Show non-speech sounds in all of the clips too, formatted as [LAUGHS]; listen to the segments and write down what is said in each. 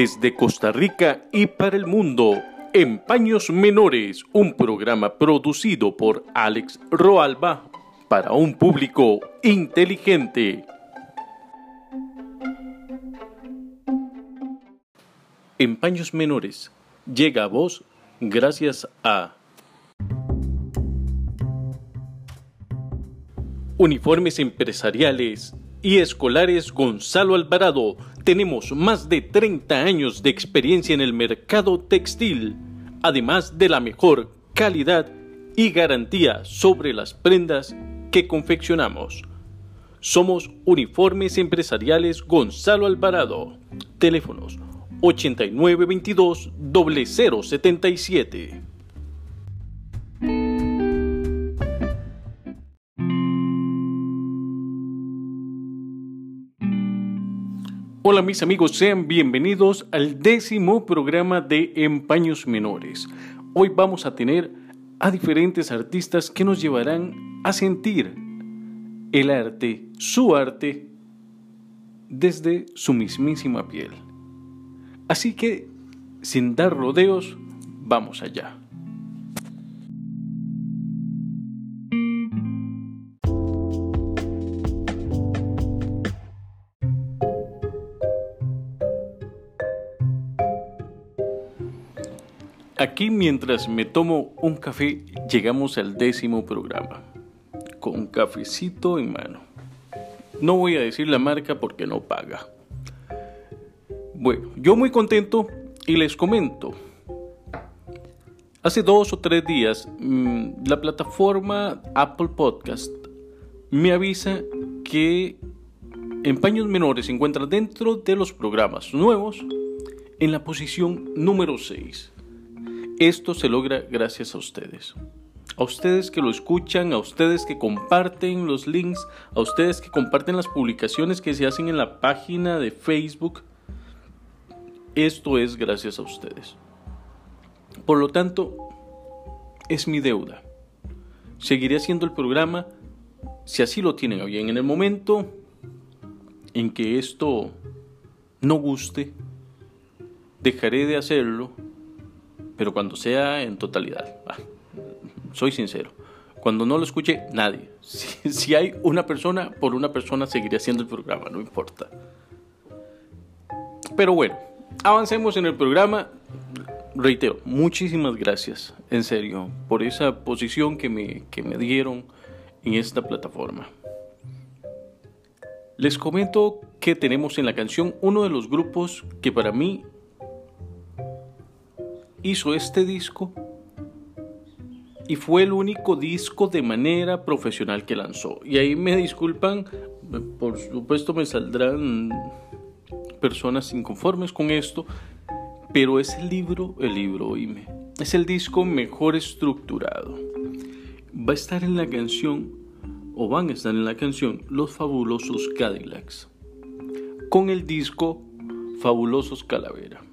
Desde Costa Rica y para el mundo, en Paños Menores, un programa producido por Alex Roalba para un público inteligente. En Paños Menores llega a vos gracias a Uniformes Empresariales y Escolares Gonzalo Alvarado. Tenemos más de 30 años de experiencia en el mercado textil, además de la mejor calidad y garantía sobre las prendas que confeccionamos. Somos Uniformes Empresariales Gonzalo Alvarado. Teléfonos 8922 0077. Hola mis amigos, sean bienvenidos al décimo programa de Empaños Menores. Hoy vamos a tener a diferentes artistas que nos llevarán a sentir el arte, su arte, desde su mismísima piel. Así que, sin dar rodeos, vamos allá. Aquí mientras me tomo un café llegamos al décimo programa, con cafecito en mano. No voy a decir la marca porque no paga. Bueno, yo muy contento y les comento. Hace dos o tres días mm, la plataforma Apple Podcast me avisa que en paños menores se encuentra dentro de los programas nuevos en la posición número 6. Esto se logra gracias a ustedes. A ustedes que lo escuchan, a ustedes que comparten los links, a ustedes que comparten las publicaciones que se hacen en la página de Facebook. Esto es gracias a ustedes. Por lo tanto, es mi deuda. Seguiré haciendo el programa si así lo tienen bien. En el momento en que esto no guste, dejaré de hacerlo pero cuando sea en totalidad. soy sincero. Cuando no lo escuche nadie. [LAUGHS] Si, hay una persona, por una persona seguiré haciendo el programa, no importa. Pero bueno, avancemos en el programa. Reitero, muchísimas gracias, en serio, por esa posición que me, que me dieron en esta plataforma. Les comento que tenemos en la canción uno de los grupos que para mí hizo este disco y fue el único disco de manera profesional que lanzó. Y ahí me disculpan, por supuesto me saldrán personas inconformes con esto, pero es el libro, el libro, oíme, es el disco mejor estructurado. Va a estar en la canción, o van a estar en la canción, Los Fabulosos Cadillacs, con el disco Fabulosos Calavera.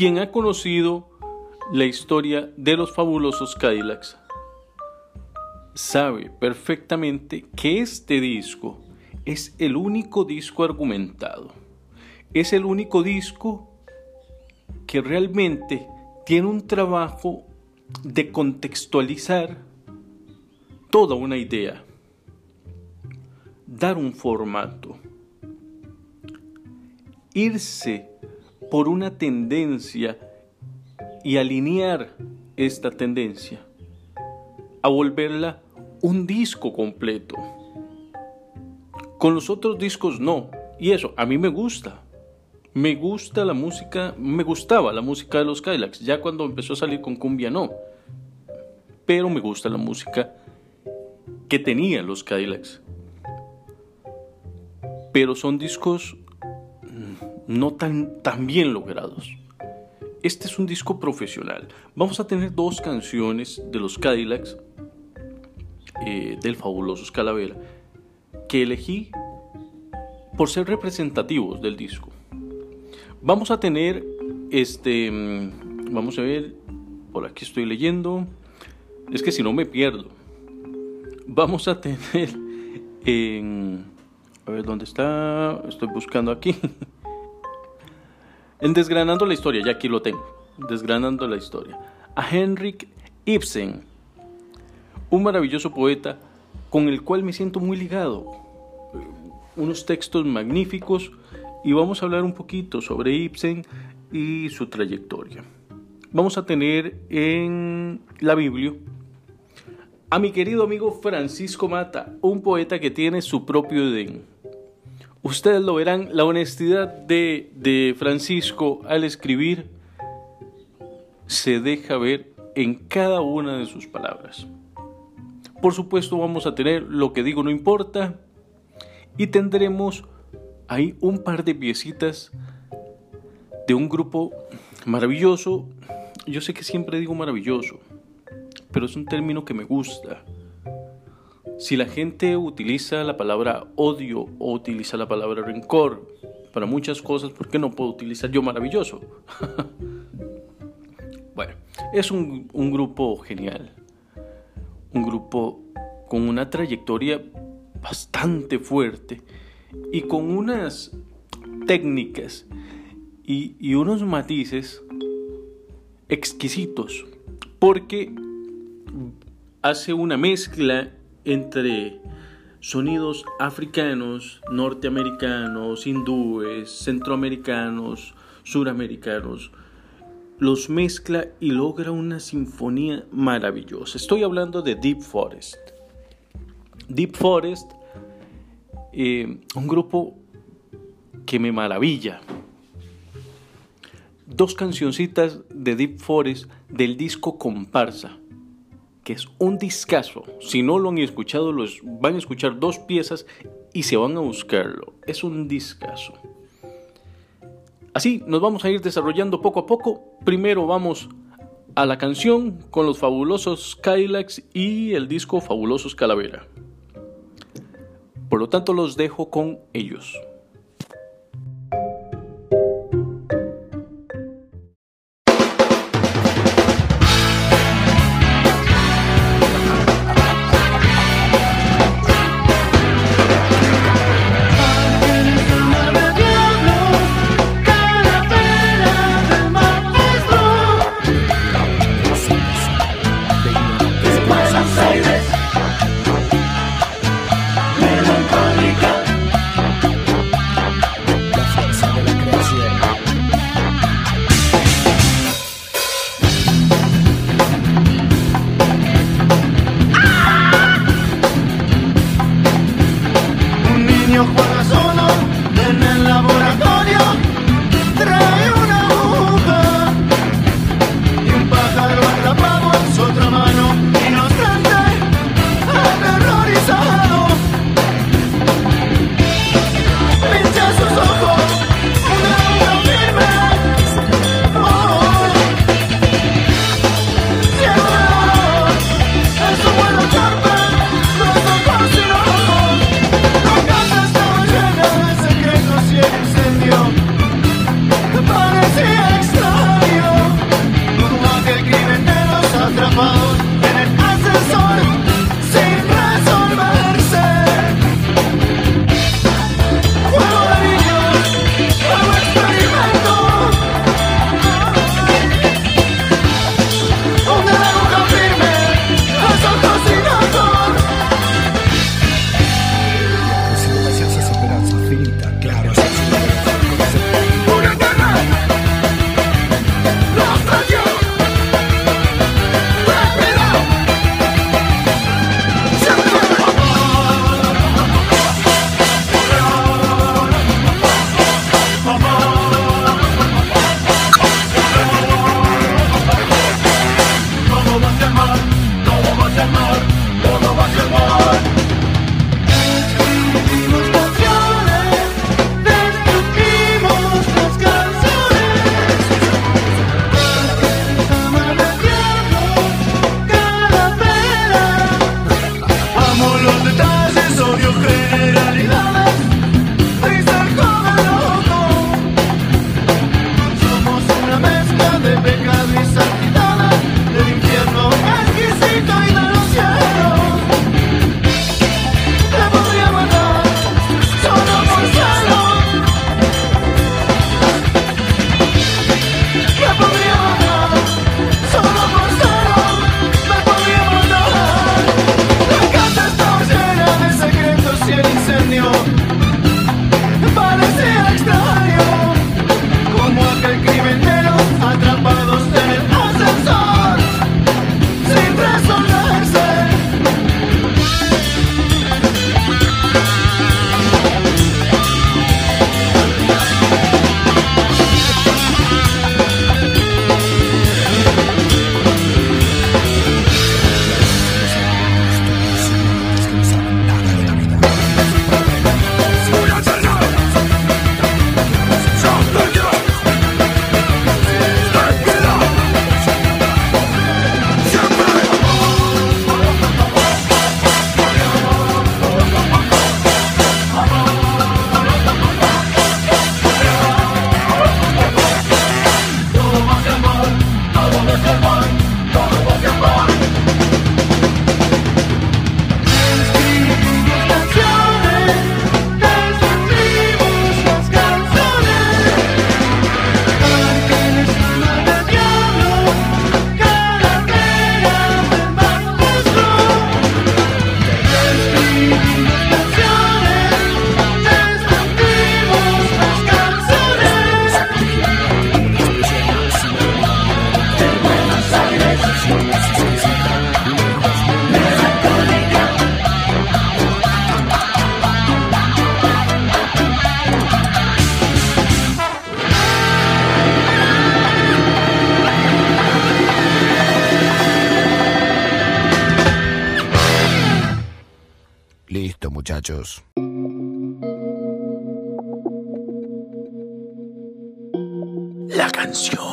Quien ha conocido la historia de los fabulosos Cadillacs sabe perfectamente que este disco es el único disco argumentado. Es el único disco que realmente tiene un trabajo de contextualizar toda una idea, dar un formato, irse por una tendencia y alinear esta tendencia a volverla un disco completo. Con los otros discos no. Y eso, a mí me gusta. Me gusta la música, me gustaba la música de los Kylax. Ya cuando empezó a salir con cumbia no. Pero me gusta la música que tenían los Kylax. Pero son discos no tan, tan bien logrados. Este es un disco profesional. Vamos a tener dos canciones de los Cadillacs eh, del fabuloso Calavera que elegí por ser representativos del disco. Vamos a tener este, mm, vamos a ver, por aquí estoy leyendo, es que si no me pierdo. Vamos a tener en, a ver dónde está, estoy buscando aquí. [LAUGHS] en Desgranando la historia, ya aquí lo tengo, Desgranando la historia, a Henrik Ibsen, un maravilloso poeta con el cual me siento muy ligado. Unos textos magníficos y vamos a hablar un poquito sobre Ibsen y su trayectoria. Vamos a tener en la Biblia a mi querido amigo Francisco Mata, un poeta que tiene su propio Edén. Ustedes lo verán, la honestidad de, de Francisco al escribir se deja ver en cada una de sus palabras. Por supuesto vamos a tener lo que digo no importa y tendremos ahí un par de piecitas de un grupo maravilloso. Yo sé que siempre digo maravilloso, pero es un término que me gusta. Si la gente utiliza la palabra odio o utiliza la palabra rencor para muchas cosas, ¿por qué no puedo utilizar yo maravilloso? [LAUGHS] bueno, es un, grupo genial. Un grupo con una trayectoria bastante fuerte y con unas técnicas y unos matices exquisitos, porque hace una mezcla entre sonidos africanos, norteamericanos, hindúes, centroamericanos, suramericanos, los mezcla y logra una sinfonía maravillosa. Estoy hablando de Deep Forest. Deep Forest, eh, un grupo que me maravilla. Dos cancioncitas de Deep Forest del disco Comparsa, es un discazo. Si no lo han escuchado, los, van a escuchar dos piezas y se van a buscarlo. Es un discazo. Así nos vamos a ir desarrollando poco a poco. Primero vamos a la canción con los fabulosos Skylax y el disco Fabulosos Calavera. Por lo tanto, los dejo con ellos. La canción.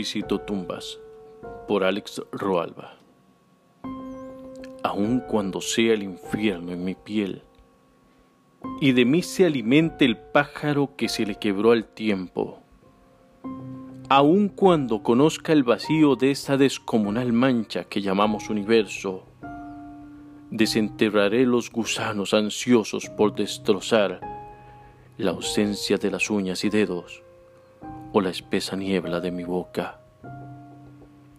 Visito tumbas por Alex Roalba. Aun cuando sea el infierno en mi piel y de mí se alimente el pájaro que se le quebró al tiempo, aun cuando conozca el vacío de esta descomunal mancha que llamamos universo, Desenterraré los gusanos ansiosos por destrozar la ausencia de las uñas y dedos o la espesa niebla de mi boca.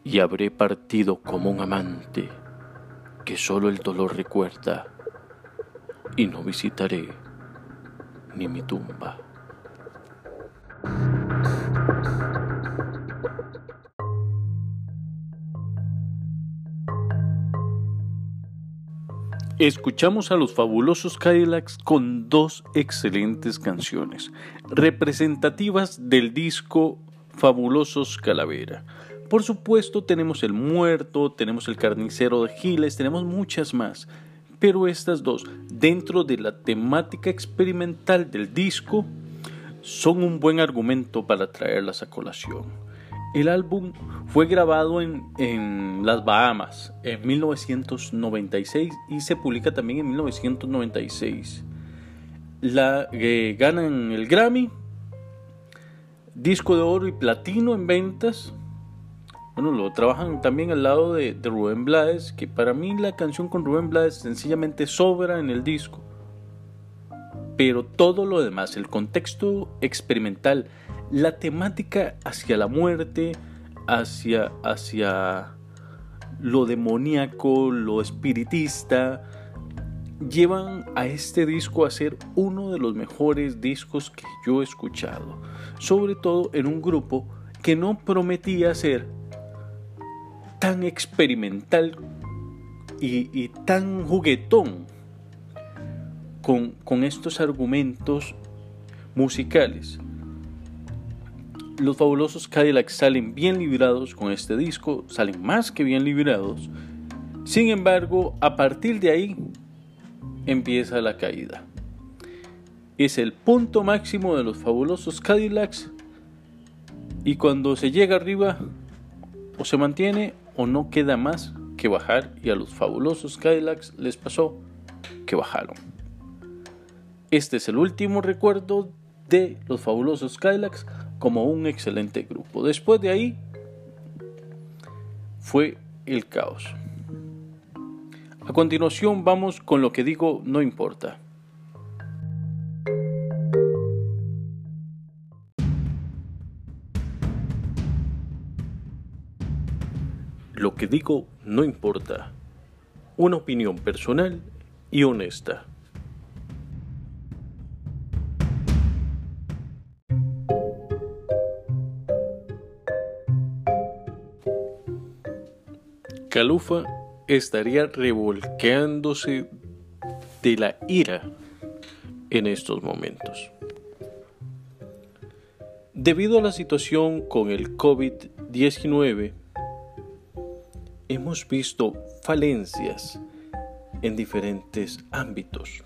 Y habré partido como un amante que solo el dolor recuerda y no visitaré ni mi tumba. Escuchamos a los fabulosos Cadillacs con dos excelentes canciones, representativas del disco Fabulosos Calavera. Por supuesto tenemos El Muerto, tenemos El Carnicero de Giles, tenemos muchas más, pero estas dos, dentro de la temática experimental del disco, son un buen argumento para traerlas a colación. El álbum fue grabado en, las Bahamas en 1996 y se publica también en 1996. La, eh, ganan el Grammy, disco de oro y platino en ventas. Bueno, lo trabajan también al lado de, de Rubén Blades, que para mí la canción con Rubén Blades sencillamente sobra en el disco. Pero todo lo demás, el contexto experimental, la temática hacia la muerte, hacia, hacia lo demoníaco, lo espiritista, llevan a este disco a ser uno de los mejores discos que yo he escuchado. Sobre todo en un grupo que no prometía ser tan experimental y, tan juguetón con, con estos argumentos musicales. Los fabulosos Cadillacs salen bien librados con este disco, salen más que bien librados. Sin embargo, a partir de ahí empieza la caída. Es el punto máximo de los fabulosos Cadillacs y cuando se llega arriba o se mantiene o no queda más que bajar y a los fabulosos Cadillacs les pasó que bajaron. Este es el último recuerdo de los fabulosos Cadillacs como un excelente grupo. Después de ahí fue el caos. A continuación vamos con lo que digo no importa. Lo que digo no importa. Una opinión personal y honesta. Calufa estaría revolcándose de la ira en estos momentos. Debido a la situación con el COVID-19, hemos visto falencias en diferentes ámbitos.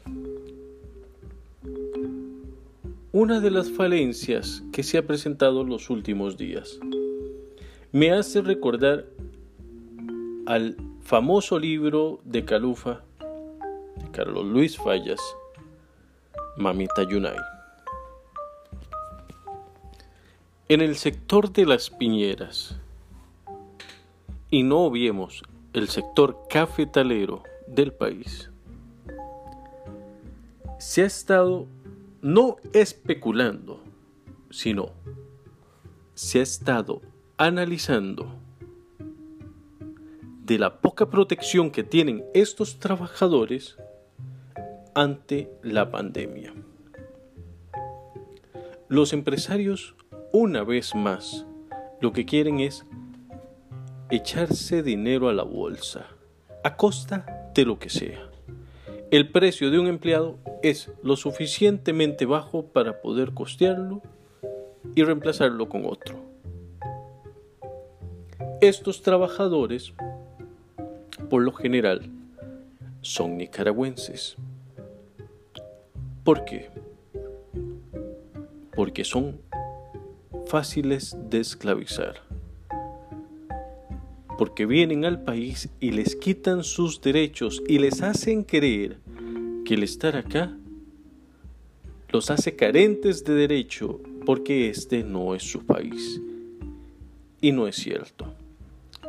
Una de las falencias que se ha presentado en los últimos días me hace recordar al famoso libro de Calufa de Carlos Luis Fallas, Mamita Yunay. En el sector de las piñeras, y no obviemos el sector cafetalero del país, se ha estado no especulando, sino se ha estado analizando de la poca protección que tienen estos trabajadores ante la pandemia. Los empresarios, una vez más, lo que quieren es echarse dinero a la bolsa, a costa de lo que sea. El precio de un empleado es lo suficientemente bajo para poder costearlo y reemplazarlo con otro. Estos trabajadores por lo general, son nicaragüenses. ¿Por qué? Porque son fáciles de esclavizar. Porque vienen al país y les quitan sus derechos y les hacen creer que el estar acá los hace carentes de derecho porque este no es su país. Y no es cierto.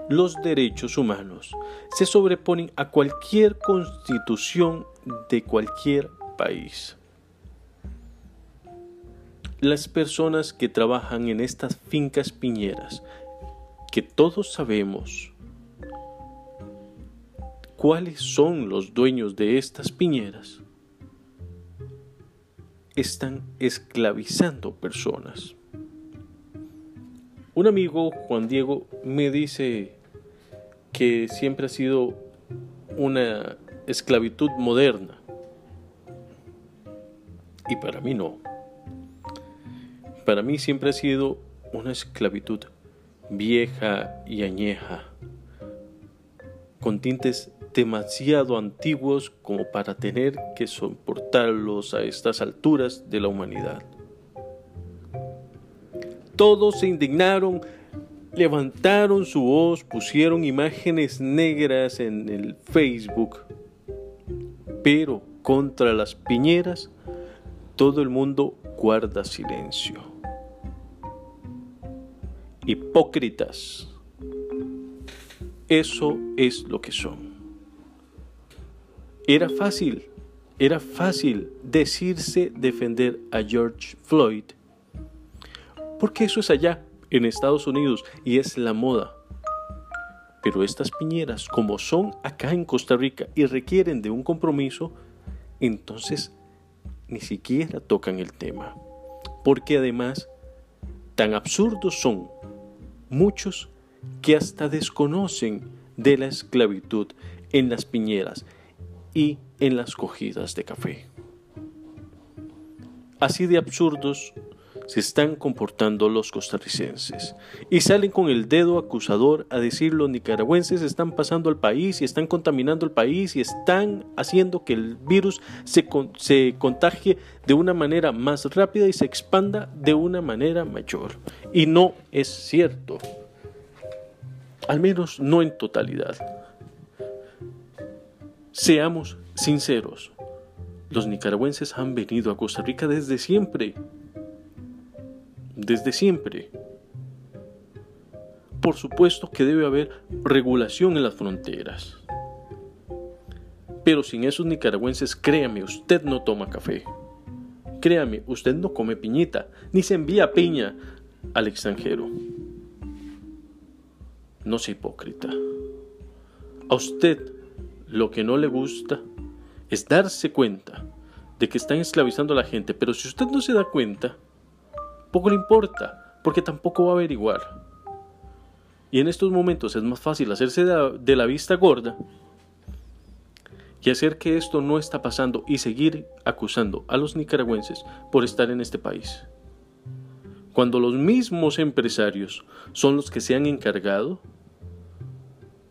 Los derechos humanos se sobreponen a cualquier constitución de cualquier país. Las personas que trabajan en estas fincas piñeras, que todos sabemos cuáles son los dueños de estas piñeras, están esclavizando personas. Un amigo, Juan Diego, me dice que siempre ha sido una esclavitud moderna. Y para mí no. Para mí siempre ha sido una esclavitud vieja y añeja, con tintes demasiado antiguos como para tener que soportarlos a estas alturas de la humanidad. Todos se indignaron, levantaron su voz, pusieron imágenes negras en el Facebook, pero contra las piñeras todo el mundo guarda silencio. Hipócritas. Eso es lo que son. Era fácil, era fácil decirse defender a George Floyd, porque eso es allá, en Estados Unidos, y es la moda. Pero estas piñeras, como son acá en Costa Rica y requieren de un compromiso, entonces ni siquiera tocan el tema. Porque además, tan absurdos son muchos que hasta desconocen de la esclavitud en las piñeras y en las cogidas de café. Así de absurdos se están comportando los costarricenses y salen con el dedo acusador a decir los nicaragüenses están pasando al país y están contaminando el país y están haciendo que el virus se, se contagie de una manera más rápida y se expanda de una manera mayor. Y no es cierto, al menos no en totalidad. Seamos sinceros, los nicaragüenses han venido a Costa Rica desde siempre. Desde siempre. Por supuesto que debe haber regulación en las fronteras. Pero sin esos nicaragüenses, créame, usted no toma café. Créame, usted no come piñita, ni se envía piña al extranjero. No sea hipócrita. A usted lo que no le gusta es darse cuenta de que están esclavizando a la gente, pero si usted no se da cuenta, poco le importa, porque tampoco va a averiguar. Y en estos momentos es más fácil hacerse de la vista gorda y hacer que esto no está pasando y seguir acusando a los nicaragüenses por estar en este país. Cuando los mismos empresarios son los que se han encargado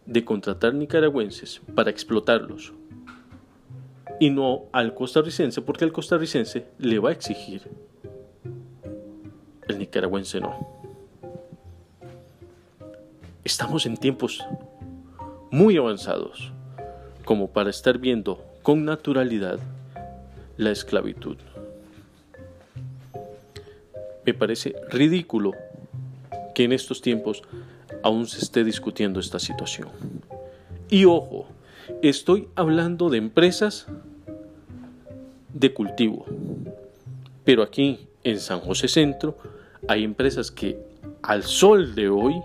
de contratar nicaragüenses para explotarlos y no al costarricense porque el costarricense le va a exigir. Nicaragüense no. Estamos en tiempos muy avanzados como para estar viendo con naturalidad la esclavitud. Me parece ridículo que en estos tiempos aún se esté discutiendo esta situación. Y ojo, estoy hablando de empresas de cultivo. Pero aquí en San José Centro hay empresas que al sol de hoy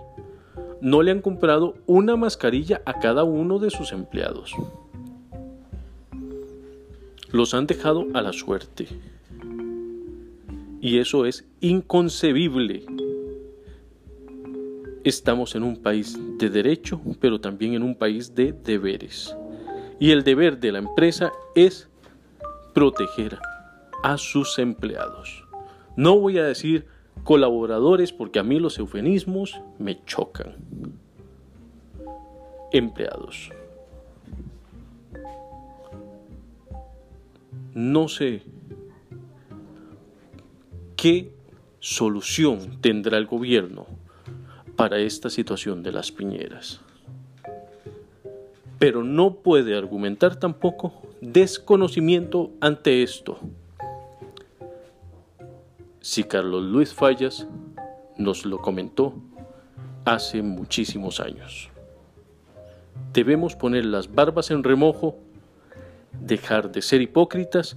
no le han comprado una mascarilla a cada uno de sus empleados. Los han dejado a la suerte. Y eso es inconcebible Estamos en un país de derecho, pero también en un país de deberes. Y el deber de la empresa es proteger a sus empleados. No voy a decir colaboradores porque a mí los eufemismos me chocan. Empleados. No sé qué solución tendrá el gobierno para esta situación de las piñeras. Pero no puede argumentar tampoco desconocimiento ante esto. Si Carlos Luis Fallas nos lo comentó hace muchísimos años. debemos poner las barbas en remojo, dejar de ser hipócritas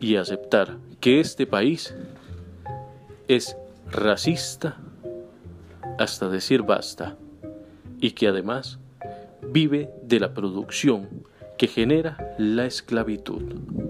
y aceptar que este país es racista hasta decir basta y que además vive de la producción que genera la esclavitud.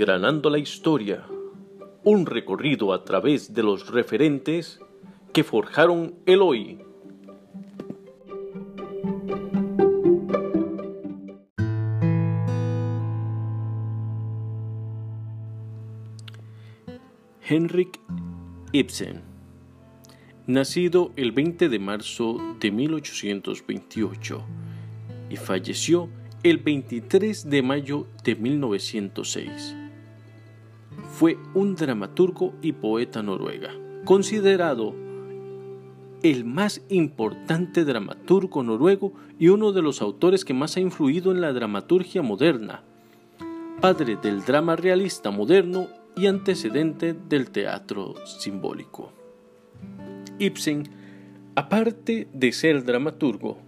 Desgranando la historia, un recorrido a través de los referentes que forjaron el hoy. Henrik Ibsen, nacido el 20 de marzo de 1828 y falleció el 23 de mayo de 1906. Fue un dramaturgo y poeta noruega, considerado el más importante dramaturgo noruego y uno de los autores que más ha influido en la dramaturgia moderna, padre del drama realista moderno y antecedente del teatro simbólico. Ibsen, aparte de ser dramaturgo,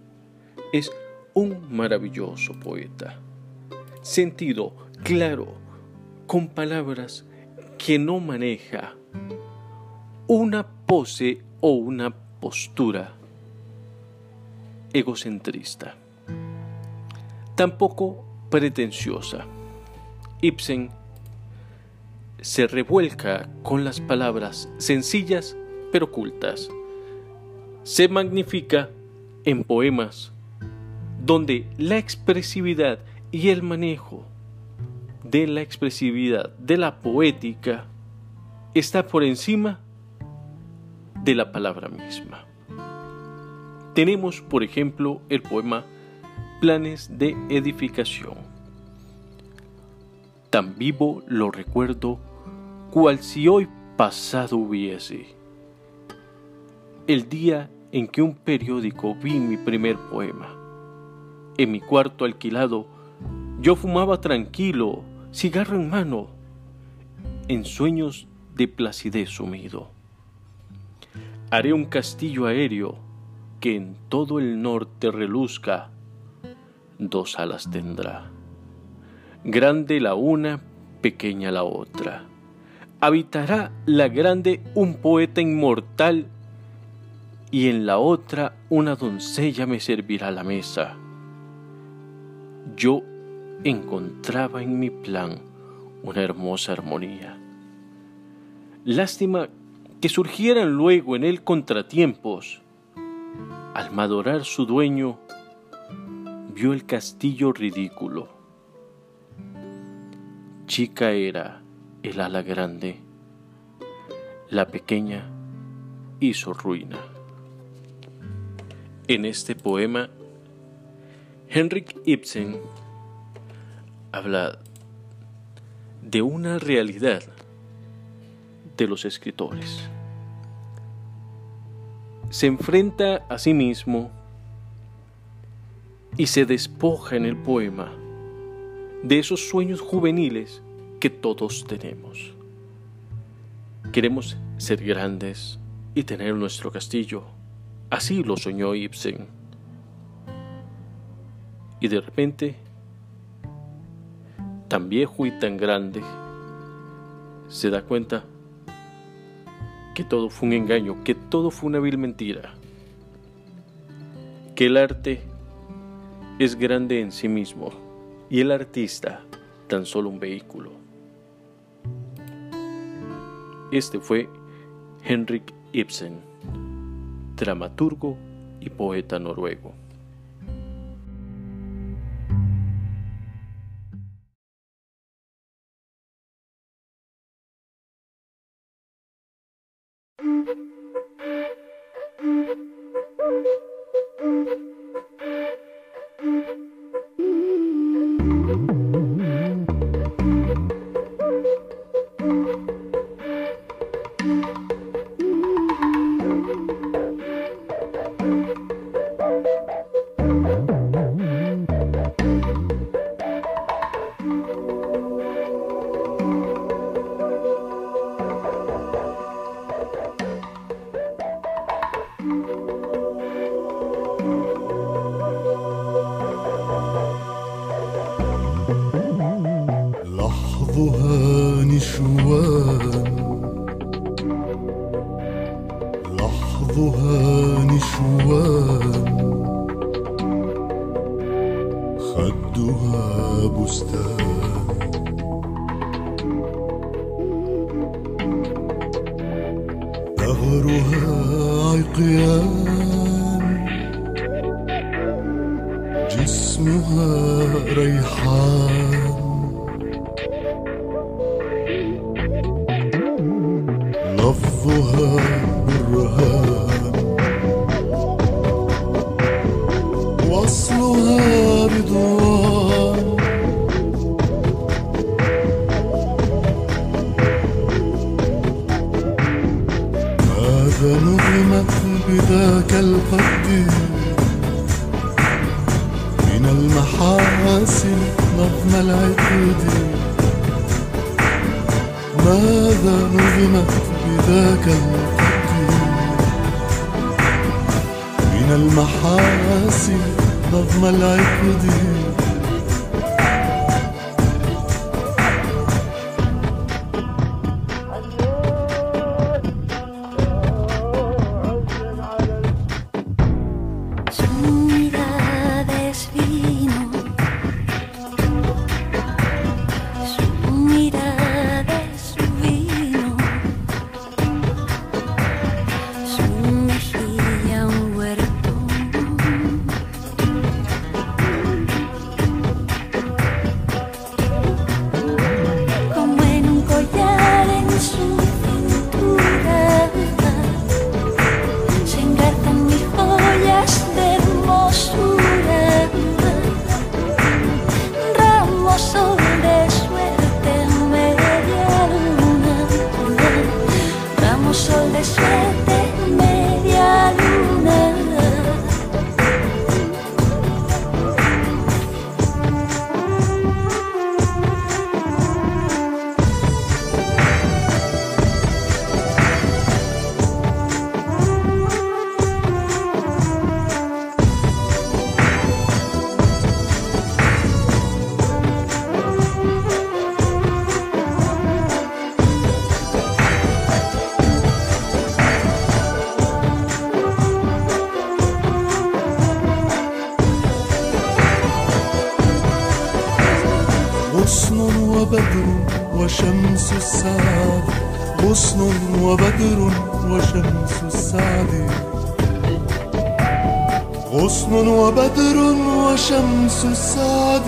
es un maravilloso poeta. Sentido claro, con palabras que no maneja una pose o una postura egocentrista. Tampoco pretenciosa. Ibsen se revuelca con las palabras sencillas pero cultas. Se magnifica en poemas donde la expresividad y el manejo de la expresividad de la poética está por encima de la palabra misma. Tenemos, por ejemplo, el poema Planes de Edificación. Tan vivo lo recuerdo cual si hoy pasado hubiese. El día en que un periódico vi mi primer poema en mi cuarto alquilado, yo fumaba tranquilo, cigarro en mano, en sueños de placidez sumido. Haré un castillo aéreo que en todo el norte reluzca, dos alas tendrá, grande la una, pequeña la otra. Habitará la grande un poeta inmortal y en la otra una doncella me servirá la mesa yo encontraba en mi plan una hermosa armonía. Lástima que surgieran luego en él contratiempos. Al madorar su dueño, vio el castillo ridículo. Chica era el ala grande, la pequeña hizo ruina. En este poema Henrik Ibsen habla de una realidad de los escritores. Se enfrenta a sí mismo y se despoja en el poema de esos sueños juveniles que todos tenemos. Queremos ser grandes y tener nuestro castillo. Así lo soñó Ibsen y de repente, tan viejo y tan grande, se da cuenta que todo fue un engaño, que todo fue una vil mentira, que el arte es grande en sí mismo y el artista tan solo un vehículo. Este fue Henrik Ibsen, dramaturgo y poeta noruego. وشمس السعد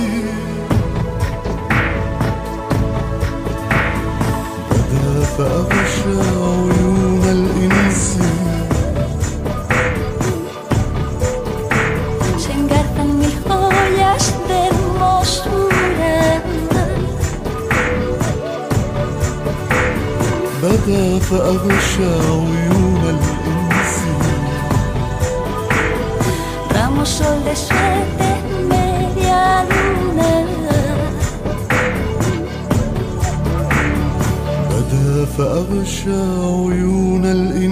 تغشى عيون الإنسان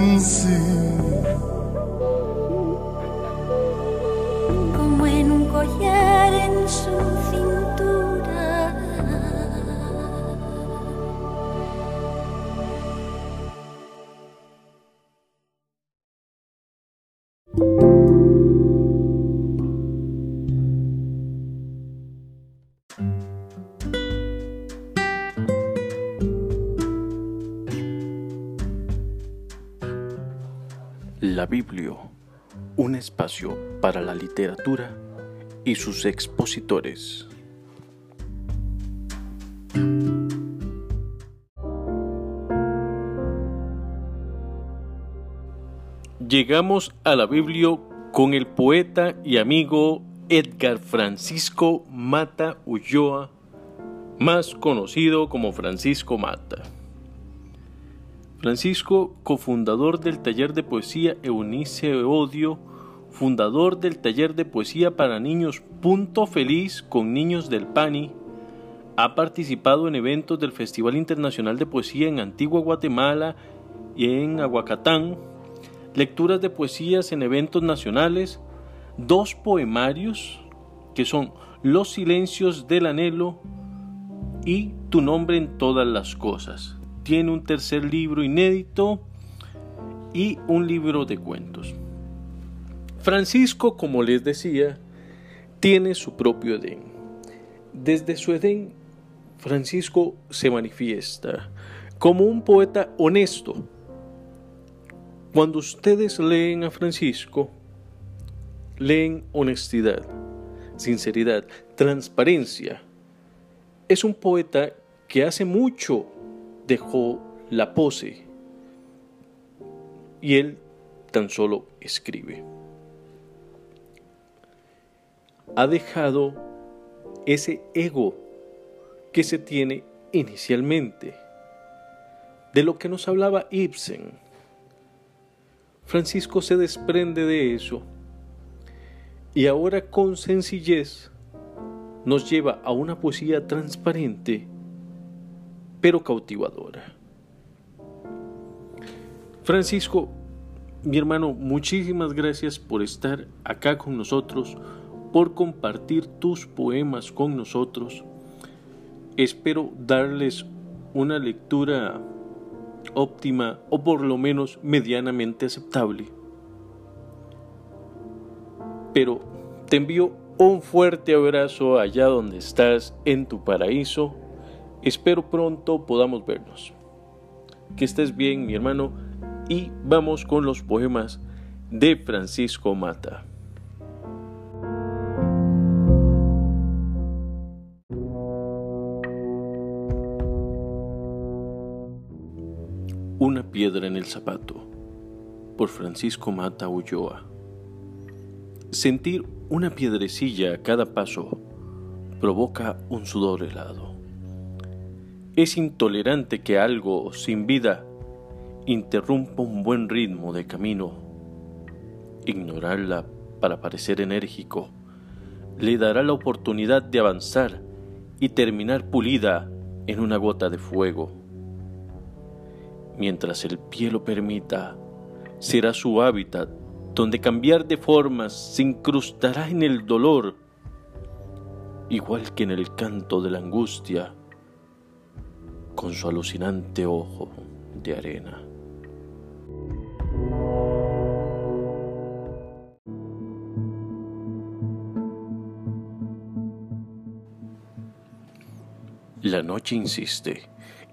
La Biblia, un espacio para la literatura y sus expositores. Llegamos a la Biblia con el poeta y amigo Edgar Francisco Mata Ulloa, más conocido como Francisco Mata. Francisco, cofundador del taller de poesía Eunice Odio, fundador del taller de poesía para niños Punto Feliz con niños del PANI, ha participado en eventos del Festival Internacional de Poesía en Antigua Guatemala y en Aguacatán, lecturas de poesías en eventos nacionales, dos poemarios que son Los silencios del anhelo y Tu nombre en todas las cosas. Tiene un tercer libro inédito y un libro de cuentos. Francisco, como les decía, tiene su propio Edén. Desde su Edén, Francisco se manifiesta como un poeta honesto, Cuando ustedes leen a Francisco, leen honestidad, sinceridad, transparencia. Es un poeta que hace mucho dejó la pose y él tan solo escribe. Ha dejado ese ego que se tiene inicialmente, de lo que nos hablaba Ibsen. Francisco se desprende de eso y ahora con sencillez nos lleva a una poesía transparente pero cautivadora. Francisco, mi hermano, muchísimas gracias por estar acá con nosotros, por compartir tus poemas con nosotros. Espero darles una lectura óptima o por lo menos medianamente aceptable. Pero te envío un fuerte abrazo allá donde estás en tu paraíso. Espero pronto podamos vernos. Que estés bien, mi hermano, y vamos con los poemas de Francisco Mata. Una piedra en el zapato por Francisco Mata Ulloa. Sentir una piedrecilla a cada paso provoca un sudor helado. Es intolerante que algo sin vida interrumpa un buen ritmo de camino. Ignorarla para parecer enérgico le dará la oportunidad de avanzar y terminar pulida en una gota de fuego. Mientras el pie lo permita, será su hábitat donde cambiar de formas se incrustará en el dolor, igual que en el canto de la angustia, con su alucinante ojo de arena. La noche insiste.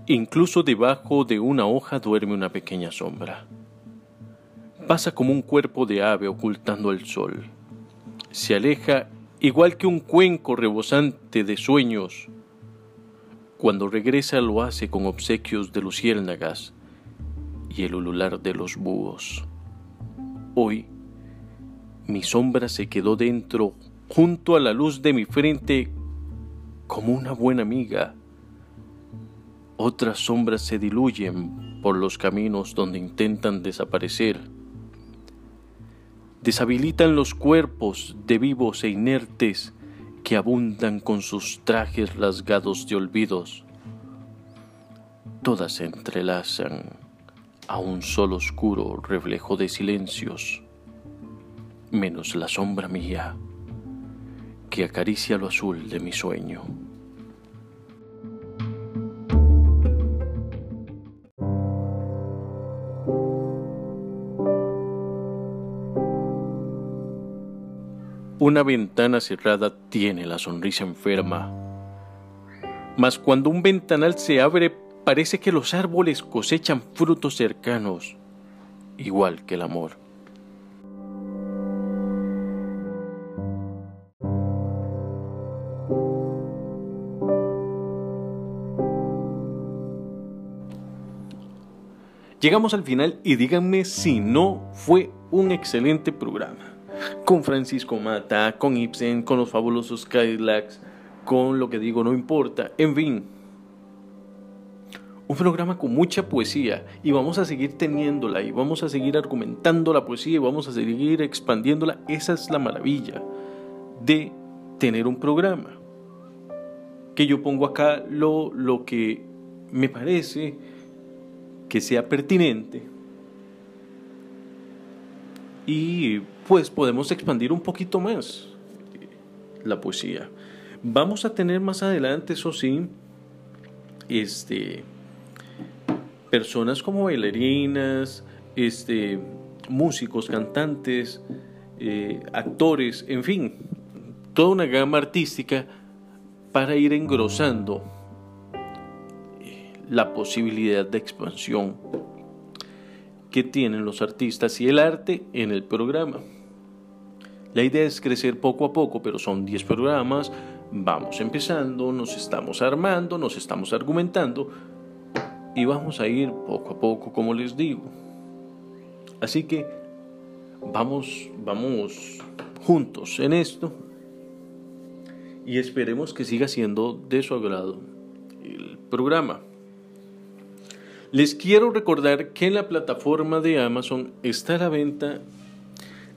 Incluso debajo de una hoja duerme una pequeña sombra. Pasa como un cuerpo de ave ocultando el sol. Se aleja igual que un cuenco rebosante de sueños. Cuando regresa lo hace con obsequios de luciérnagas y el ulular de los búhos. Hoy mi sombra se quedó dentro, junto a la luz de mi frente, como una buena amiga. Otras sombras se diluyen por los caminos donde intentan desaparecer deshabilitan los cuerpos de vivos e inertes que abundan con sus trajes rasgados de olvidos. Todas se entrelazan a un solo oscuro reflejo de silencios, menos la sombra mía que acaricia lo azul de mi sueño. Una ventana cerrada tiene la sonrisa enferma. Mas cuando un ventanal se abre, parece que los árboles cosechan frutos cercanos, igual que el amor. Llegamos al final y díganme si no fue un excelente programa con Francisco Mata, con Ibsen, con los fabulosos Cadillacs, con lo que digo no importa, en fin. Un programa con mucha poesía y vamos a seguir teniéndola y vamos a seguir argumentando la poesía y vamos a seguir expandiéndola. Esa es la maravilla de tener un programa. Que yo pongo acá lo, lo que me parece que sea pertinente y pues podemos expandir un poquito más la poesía. Vamos a tener más adelante, eso sí, este, personas como bailarinas, este, músicos, cantantes, eh, actores, en fin, toda una gama artística para ir engrosando la posibilidad de expansión que tienen los artistas y el arte en el programa. La idea es crecer poco a poco, pero son 10 programas, vamos empezando, nos estamos armando, nos estamos argumentando y vamos a ir poco a poco, como les digo. Así que vamos, vamos juntos en esto y esperemos que siga siendo de su agrado el programa. Les quiero recordar que en la plataforma de Amazon está a la venta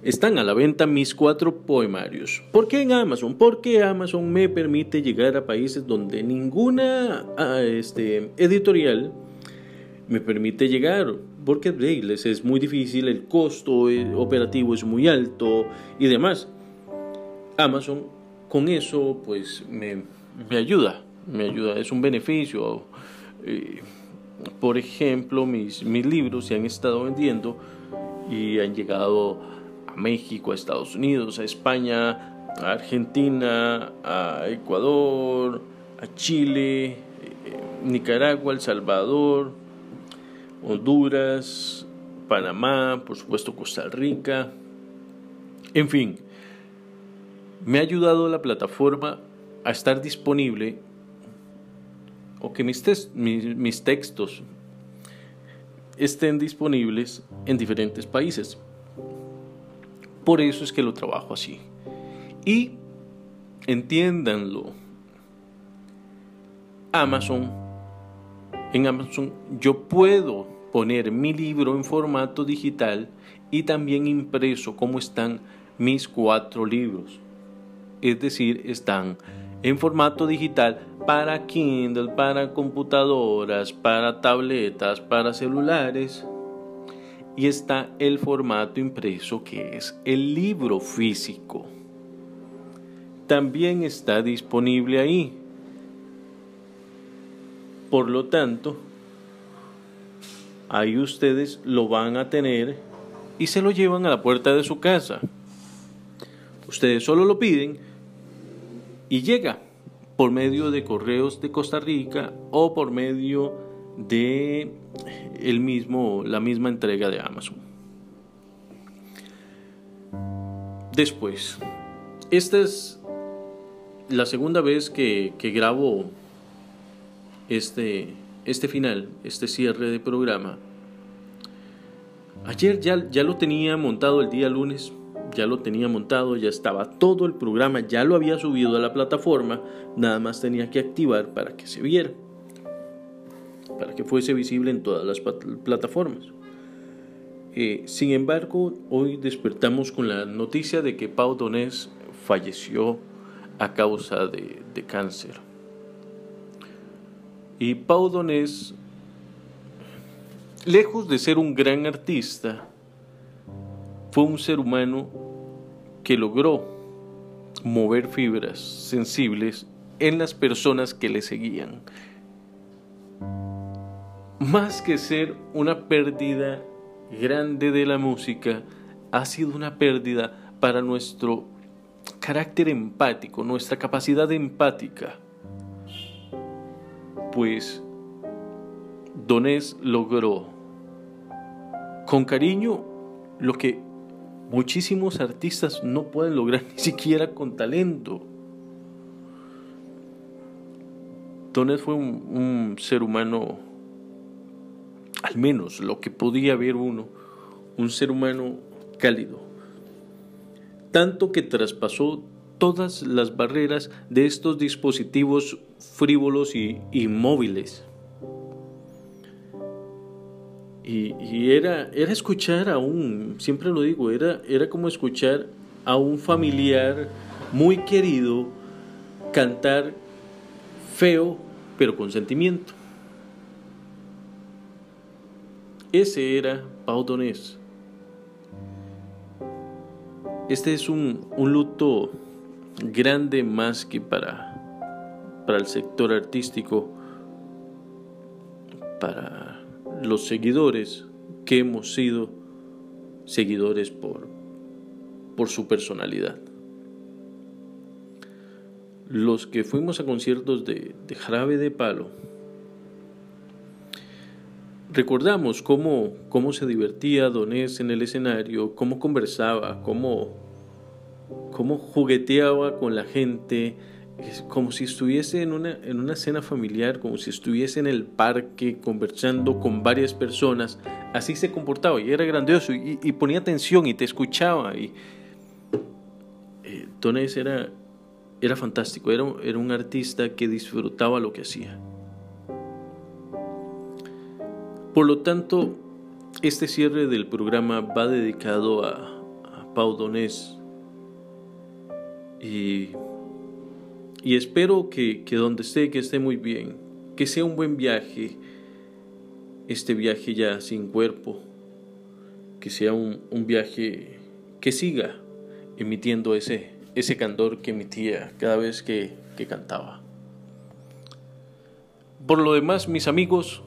están a la venta mis cuatro poemarios. ¿Por qué en Amazon? Porque Amazon me permite llegar a países donde ninguna ah, este, editorial me permite llegar. Porque les es muy difícil, el costo eh, operativo es muy alto y demás. Amazon con eso pues me, ayuda, me ayuda, es un beneficio. Eh, por ejemplo, mis, mis libros se han estado vendiendo y han llegado México, a Estados Unidos, a España, a Argentina, a Ecuador, a Chile, eh, Nicaragua, El Salvador, Honduras, Panamá, por supuesto Costa Rica. En fin, me ha ayudado la plataforma a estar disponible o que mis, mis textos estén disponibles en diferentes países. Por eso es que lo trabajo así. Y entiéndanlo. Amazon, en Amazon yo puedo poner mi libro en formato digital y también impreso como están mis cuatro libros. Es decir, están en formato digital para Kindle, para computadoras, para tabletas, para celulares y está el formato impreso que es el libro físico. También está disponible ahí. Por lo tanto, ahí ustedes lo van a tener y se lo llevan a la puerta de su casa. Ustedes solo lo piden y llega por medio de correos de Costa Rica o por medio de el mismo, la misma entrega de Amazon. Después, esta es la segunda vez que, grabo este, este final, este cierre de programa. Ayer ya, ya lo tenía montado el día lunes, ya lo tenía montado, ya estaba todo el programa, ya lo había subido a la plataforma, nada más tenía que activar para que se viera para que fuese visible en todas las plataformas. Eh, sin embargo, hoy despertamos con la noticia de que Pau Donés falleció a causa de, de cáncer. Y Pau Donés, lejos de ser un gran artista, fue un ser humano que logró mover fibras sensibles en las personas que le seguían, más que ser una pérdida grande de la música, ha sido una pérdida para nuestro carácter empático, nuestra capacidad empática. Pues Donés logró con cariño lo que muchísimos artistas no pueden lograr [LAUGHS] ni siquiera con talento. Donés fue un, ser humano al menos lo que podía ver uno, un ser humano cálido, tanto que traspasó todas las barreras de estos dispositivos frívolos y inmóviles. Y, era, era escuchar a un, siempre lo digo, era, era como escuchar a un familiar muy querido cantar feo, pero con sentimiento. Ese era Pau Donés. Este es un, luto grande más que para, para el sector artístico, para los seguidores que hemos sido seguidores por, por su personalidad. Los que fuimos a conciertos de, de Jarabe de Palo, recordamos cómo, cómo se divertía Donés en el escenario, cómo conversaba, cómo, cómo jugueteaba con la gente, como si estuviese en una, en una cena familiar, como si estuviese en el parque conversando con varias personas. Así se comportaba y era grandioso y, ponía atención y te escuchaba. Y, eh, era, era fantástico, era, era un artista que disfrutaba lo que hacía. Por lo tanto, este cierre del programa va dedicado a, a Pau Donés. Y, y espero que, que donde esté, que esté muy bien, que sea un buen viaje, este viaje ya sin cuerpo, que sea un, un viaje que siga emitiendo ese, ese candor que emitía cada vez que, que cantaba. Por lo demás, mis amigos,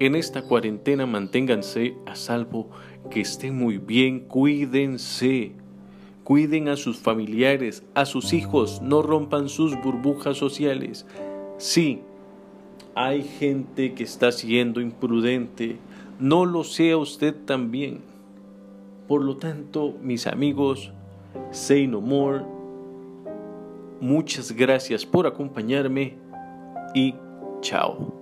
en esta cuarentena manténganse a salvo, que estén muy bien, cuídense, cuiden a sus familiares, a sus hijos, no rompan sus burbujas sociales. Sí, hay gente que está siendo imprudente, no lo sea usted también. Por lo tanto, mis amigos, say no more. Muchas gracias por acompañarme y chao.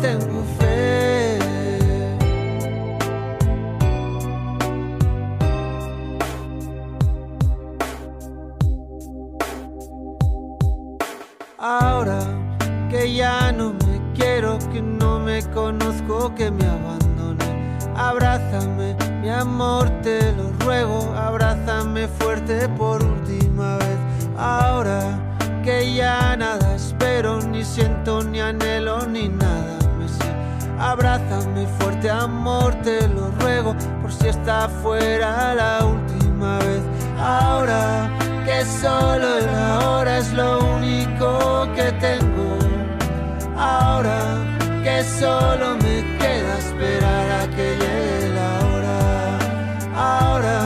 Tengo fe. Ahora que ya no me quiero, que no me conozco, que me abandone. Abrázame, mi amor, te lo ruego. Abrázame fuerte por última vez. Ahora que ya nada espero, ni siento, ni anhelo, ni nada. Abrázame fuerte, amor, te lo ruego. Por si está fuera la última vez. Ahora que solo el ahora es lo único que tengo. Ahora que solo me queda esperar a que llegue la hora. Ahora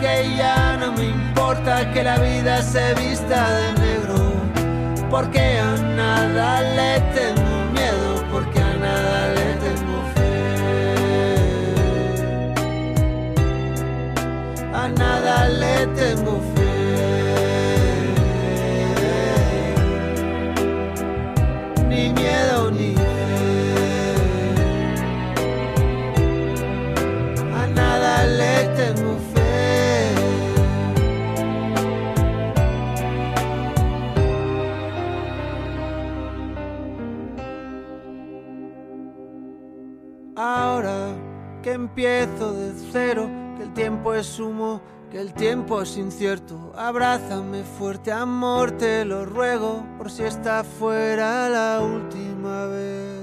que ya no me importa que la vida se vista de negro. Porque empiezo de cero, que el tiempo es humo, que el tiempo es incierto. Abrázame fuerte, amor, te lo ruego, por si está fuera la última vez.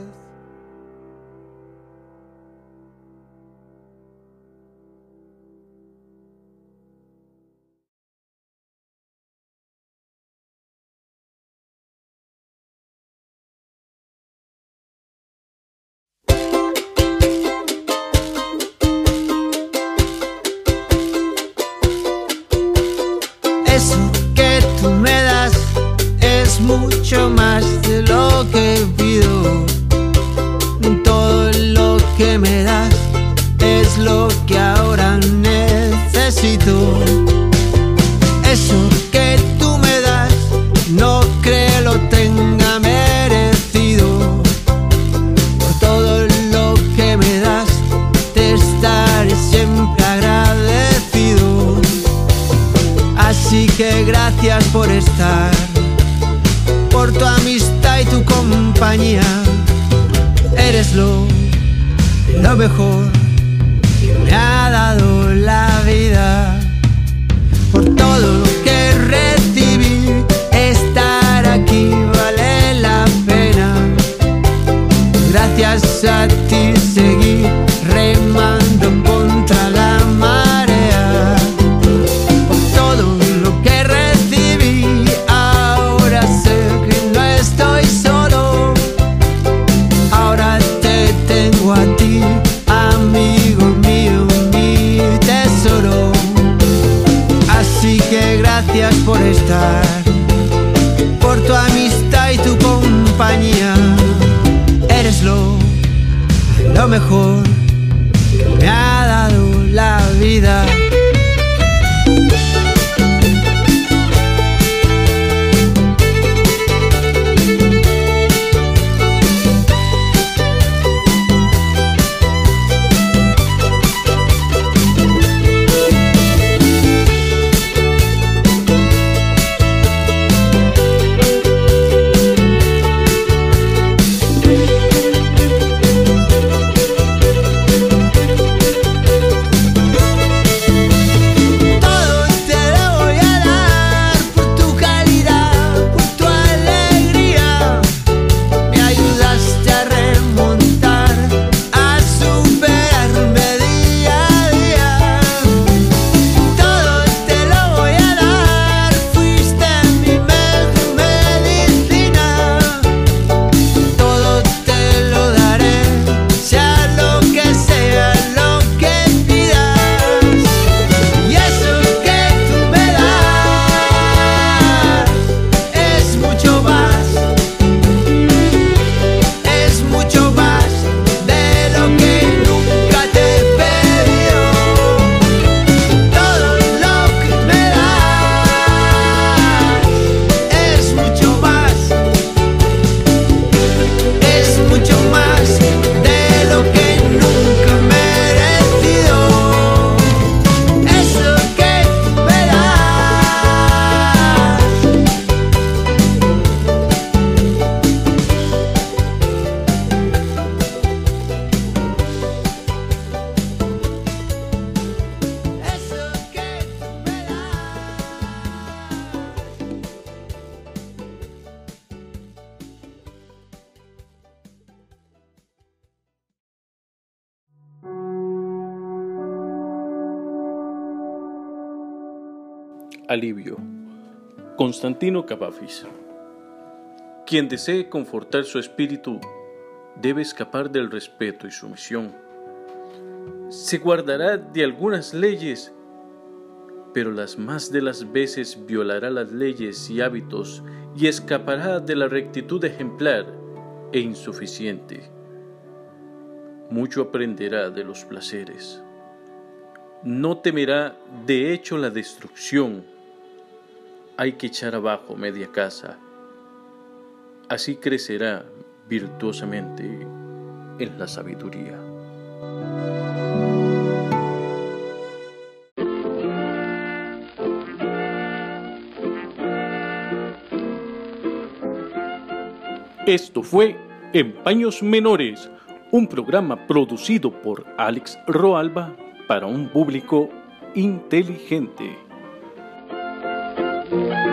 alivio. Constantino Cavafis. Quien desee confortar su espíritu debe escapar del respeto y sumisión. Se guardará de algunas leyes, pero las más de las veces violará las leyes y hábitos y escapará de la rectitud ejemplar e insuficiente. Mucho aprenderá de los placeres. No temerá de hecho la destrucción hay que echar abajo media casa. Así crecerá virtuosamente en la sabiduría. Esto fue En Paños Menores, un programa producido por Alex Roalba para un público inteligente. Bye.